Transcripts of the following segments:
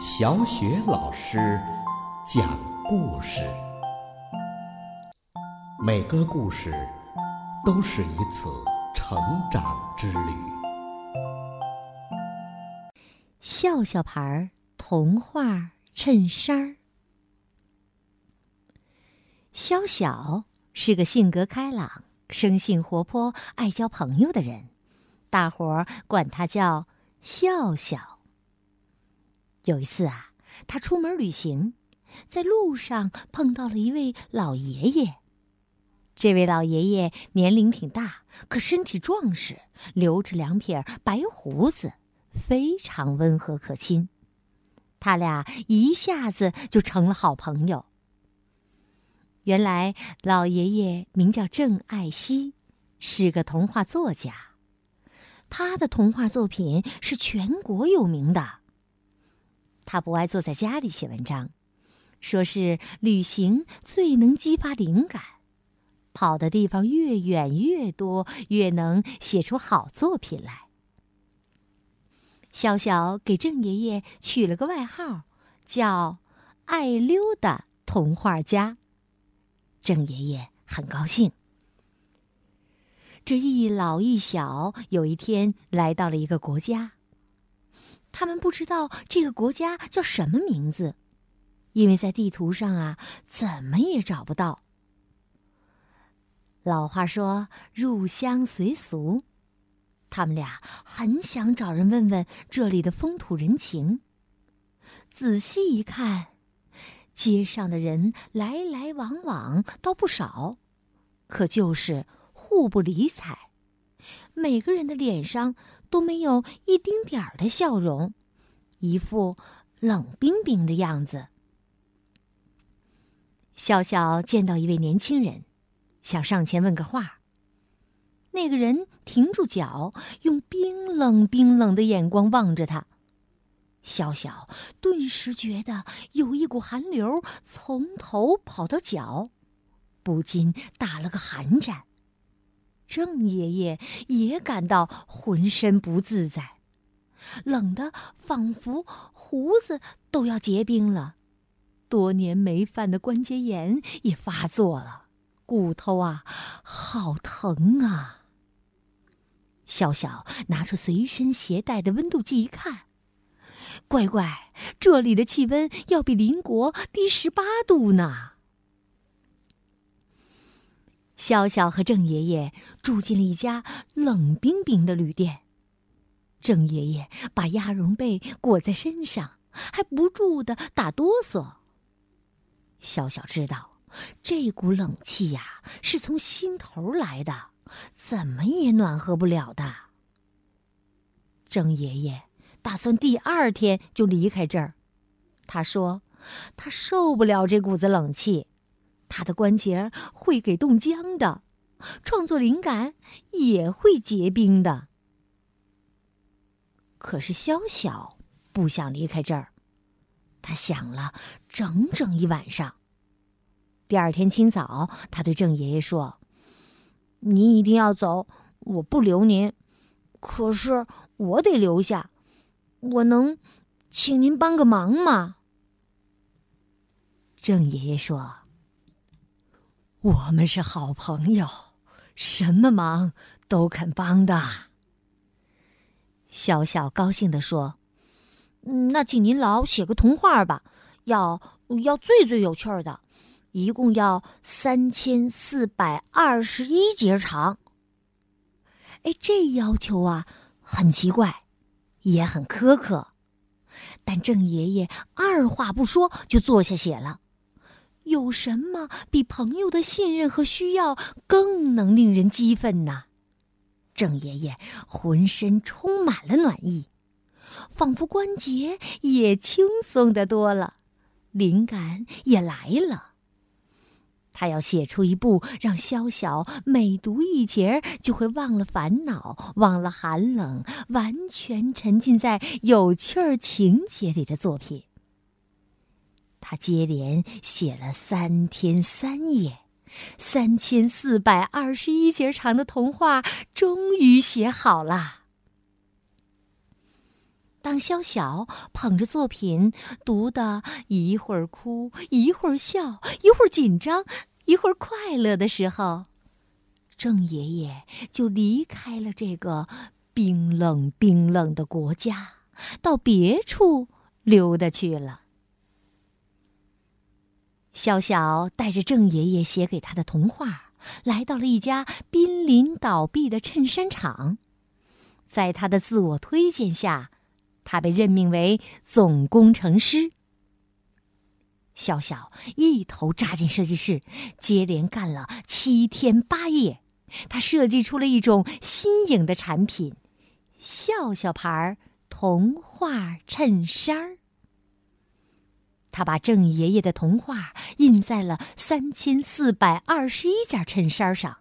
小雪老师讲故事，每个故事都是一次成长之旅。笑笑牌童话衬衫儿。肖小是个性格开朗、生性活泼、爱交朋友的人，大伙儿管他叫笑笑。有一次啊，他出门旅行，在路上碰到了一位老爷爷。这位老爷爷年龄挺大，可身体壮实，留着两撇白胡子，非常温和可亲。他俩一下子就成了好朋友。原来老爷爷名叫郑爱熙，是个童话作家。他的童话作品是全国有名的。他不爱坐在家里写文章，说是旅行最能激发灵感，跑的地方越远越多，越能写出好作品来。小小给郑爷爷取了个外号，叫“爱溜达童话家”。郑爷爷很高兴。这一老一小有一天来到了一个国家。他们不知道这个国家叫什么名字，因为在地图上啊，怎么也找不到。老话说“入乡随俗”，他们俩很想找人问问这里的风土人情。仔细一看，街上的人来来往往倒不少，可就是互不理睬。每个人的脸上都没有一丁点儿的笑容，一副冷冰冰的样子。笑笑见到一位年轻人，想上前问个话。那个人停住脚，用冰冷冰冷的眼光望着他。笑笑顿时觉得有一股寒流从头跑到脚，不禁打了个寒战。郑爷爷也感到浑身不自在，冷得仿佛胡子都要结冰了，多年没犯的关节炎也发作了，骨头啊，好疼啊！笑笑拿出随身携带的温度计一看，乖乖，这里的气温要比邻国低十八度呢。笑笑和郑爷爷住进了一家冷冰冰的旅店。郑爷爷把鸭绒被裹在身上，还不住的打哆嗦。笑笑知道，这股冷气呀是从心头来的，怎么也暖和不了的。郑爷爷打算第二天就离开这儿，他说，他受不了这股子冷气。他的关节会给冻僵的，创作灵感也会结冰的。可是肖小不想离开这儿，他想了整整一晚上。第二天清早，他对郑爷爷说：“您一定要走，我不留您。可是我得留下，我能请您帮个忙吗？”郑爷爷说。我们是好朋友，什么忙都肯帮的。小小高兴地说：“那请您老写个童话吧，要要最最有趣的，一共要三千四百二十一节长。”哎，这要求啊，很奇怪，也很苛刻，但郑爷爷二话不说就坐下写了。有什么比朋友的信任和需要更能令人激愤呢？郑爷爷浑身充满了暖意，仿佛关节也轻松的多了，灵感也来了。他要写出一部让萧小每读一节就会忘了烦恼、忘了寒冷，完全沉浸在有趣儿情节里的作品。他接连写了三天三夜，三千四百二十一节长的童话终于写好了。当萧晓捧着作品读的一会儿哭，一会儿笑，一会儿紧张，一会儿快乐的时候，郑爷爷就离开了这个冰冷冰冷的国家，到别处溜达去了。萧晓带着郑爷爷写给他的童话，来到了一家濒临倒闭的衬衫厂。在他的自我推荐下，他被任命为总工程师。小小一头扎进设计室，接连干了七天八夜，他设计出了一种新颖的产品——笑笑牌童话衬衫儿。他把郑爷爷的童话印在了三千四百二十一件衬衫上。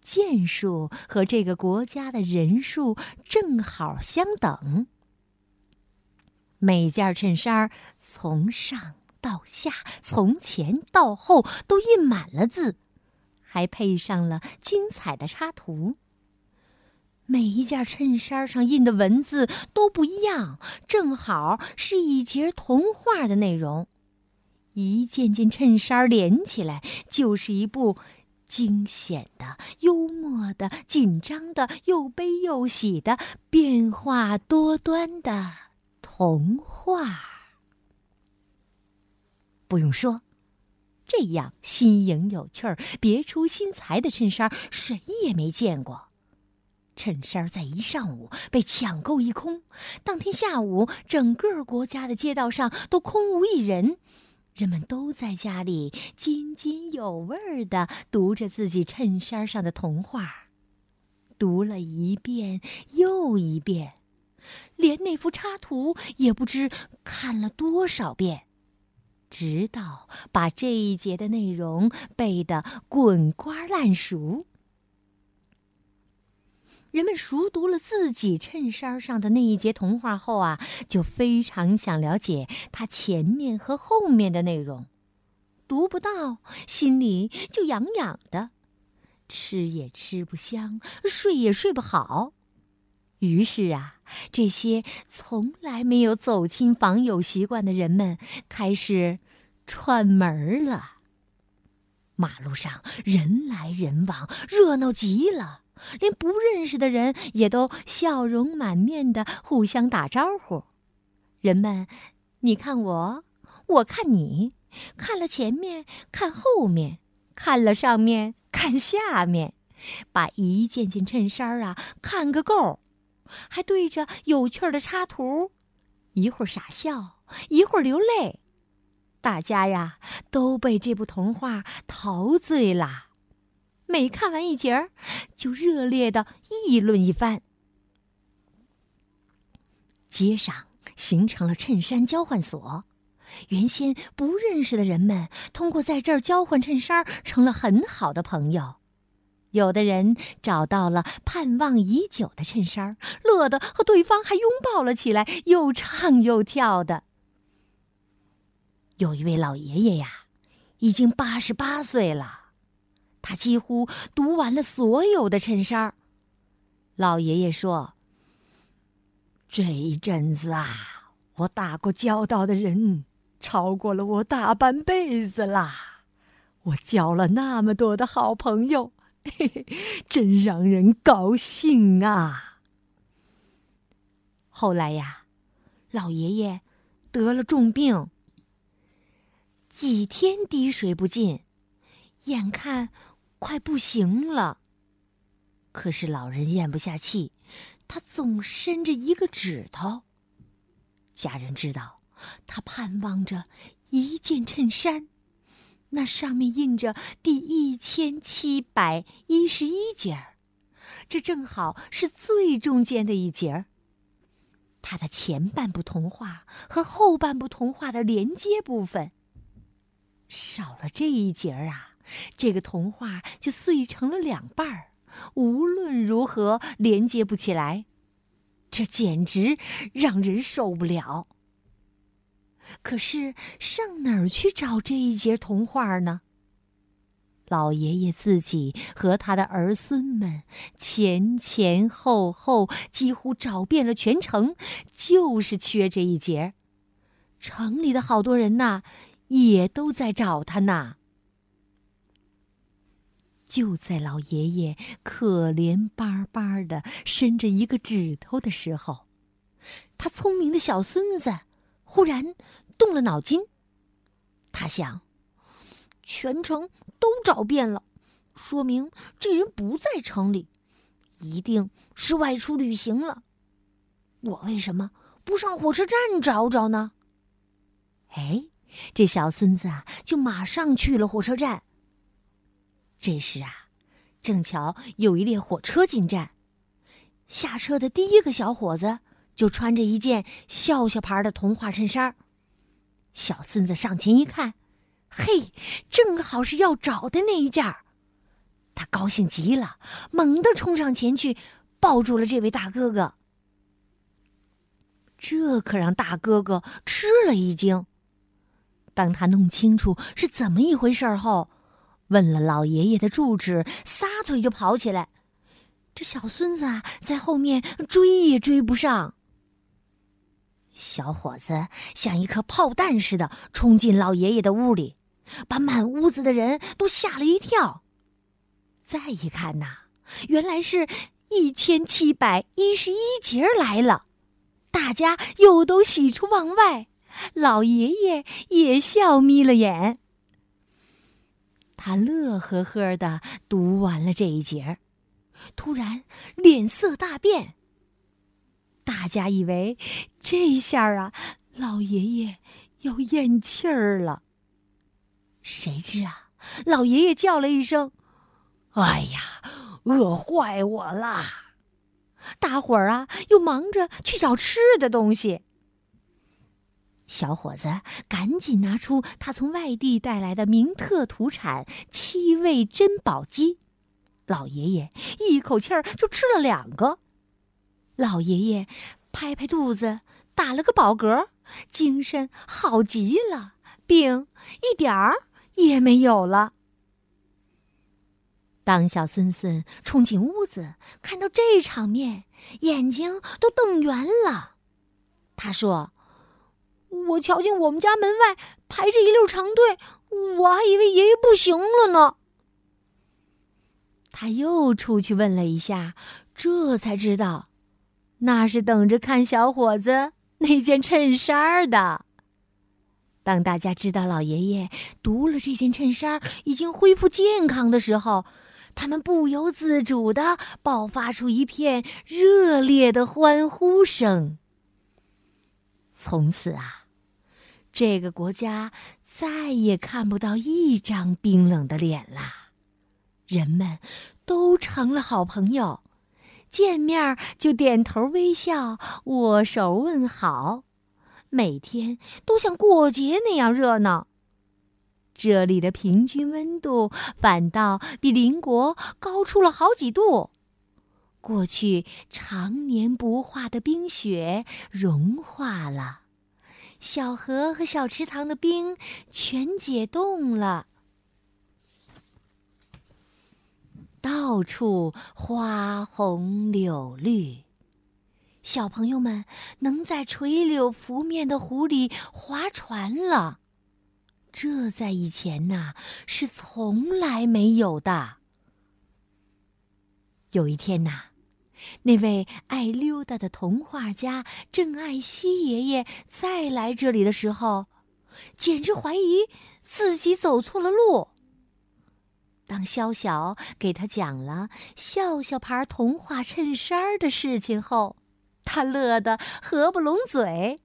件数和这个国家的人数正好相等。每件衬衫从上到下，从前到后都印满了字，还配上了精彩的插图。每一件衬衫上印的文字都不一样，正好是一节童话的内容。一件件衬衫连起来，就是一部。惊险的、幽默的、紧张的、又悲又喜的、变化多端的童话。不用说，这样新颖有趣儿、别出心裁的衬衫，谁也没见过。衬衫在一上午被抢购一空，当天下午，整个国家的街道上都空无一人。人们都在家里津津有味地读着自己衬衫上的童话，读了一遍又一遍，连那幅插图也不知看了多少遍，直到把这一节的内容背得滚瓜烂熟。人们熟读了自己衬衫上的那一节童话后啊，就非常想了解它前面和后面的内容。读不到，心里就痒痒的，吃也吃不香，睡也睡不好。于是啊，这些从来没有走亲访友习惯的人们开始串门了。马路上人来人往，热闹极了。连不认识的人也都笑容满面的互相打招呼，人们，你看我，我看你，看了前面，看后面，看了上面，看下面，把一件件衬衫啊看个够，还对着有趣的插图，一会儿傻笑，一会儿流泪，大家呀都被这部童话陶醉了。每看完一节儿，就热烈的议论一番。街上形成了衬衫交换所，原先不认识的人们通过在这儿交换衬衫，成了很好的朋友。有的人找到了盼望已久的衬衫，乐得和对方还拥抱了起来，又唱又跳的。有一位老爷爷呀，已经八十八岁了。他几乎读完了所有的衬衫。老爷爷说：“这一阵子啊，我打过交道的人超过了我大半辈子啦！我交了那么多的好朋友，嘿嘿，真让人高兴啊！”后来呀，老爷爷得了重病，几天滴水不进，眼看。快不行了。可是老人咽不下气，他总伸着一个指头。家人知道，他盼望着一件衬衫，那上面印着第一千七百一十一节儿，这正好是最中间的一节儿。他的前半部童话和后半部童话的连接部分，少了这一节儿啊。这个童话就碎成了两半儿，无论如何连接不起来，这简直让人受不了。可是上哪儿去找这一节童话呢？老爷爷自己和他的儿孙们前前后后几乎找遍了全城，就是缺这一节。城里的好多人呐，也都在找他呢。就在老爷爷可怜巴巴的伸着一个指头的时候，他聪明的小孙子忽然动了脑筋。他想，全城都找遍了，说明这人不在城里，一定是外出旅行了。我为什么不上火车站找找呢？哎，这小孙子啊，就马上去了火车站。这时啊，正巧有一列火车进站，下车的第一个小伙子就穿着一件笑笑牌的童话衬衫。小孙子上前一看，嘿，正好是要找的那一件儿。他高兴极了，猛地冲上前去，抱住了这位大哥哥。这可让大哥哥吃了一惊。当他弄清楚是怎么一回事后，问了老爷爷的住址，撒腿就跑起来。这小孙子啊，在后面追也追不上。小伙子像一颗炮弹似的冲进老爷爷的屋里，把满屋子的人都吓了一跳。再一看呐，原来是一千七百一十一节来了，大家又都喜出望外，老爷爷也笑眯了眼。他乐呵呵的读完了这一节，突然脸色大变。大家以为这下啊，老爷爷要咽气儿了。谁知啊，老爷爷叫了一声：“哎呀，饿坏我了！”大伙儿啊，又忙着去找吃的东西。小伙子赶紧拿出他从外地带来的名特土产——七味珍宝鸡。老爷爷一口气儿就吃了两个。老爷爷拍拍肚子，打了个饱嗝，精神好极了，病一点儿也没有了。当小孙孙冲进屋子，看到这场面，眼睛都瞪圆了。他说。我瞧见我们家门外排着一溜长队，我还以为爷爷不行了呢。他又出去问了一下，这才知道，那是等着看小伙子那件衬衫的。当大家知道老爷爷读了这件衬衫已经恢复健康的时候，他们不由自主的爆发出一片热烈的欢呼声。从此啊。这个国家再也看不到一张冰冷的脸啦，人们都成了好朋友，见面就点头微笑、握手问好，每天都像过节那样热闹。这里的平均温度反倒比邻国高出了好几度，过去常年不化的冰雪融化了。小河和小池塘的冰全解冻了，到处花红柳绿，小朋友们能在垂柳拂面的湖里划船了。这在以前呐是从来没有的。有一天呐。那位爱溜达的童话家郑爱西爷爷再来这里的时候，简直怀疑自己走错了路。当萧晓给他讲了笑笑牌童话衬衫的事情后，他乐得合不拢嘴，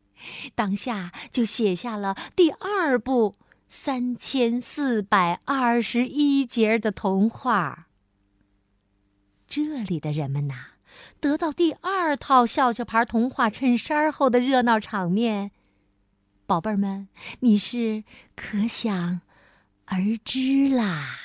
当下就写下了第二部三千四百二十一节的童话。这里的人们呐。得到第二套笑笑牌童话衬衫后的热闹场面，宝贝儿们，你是可想而知啦。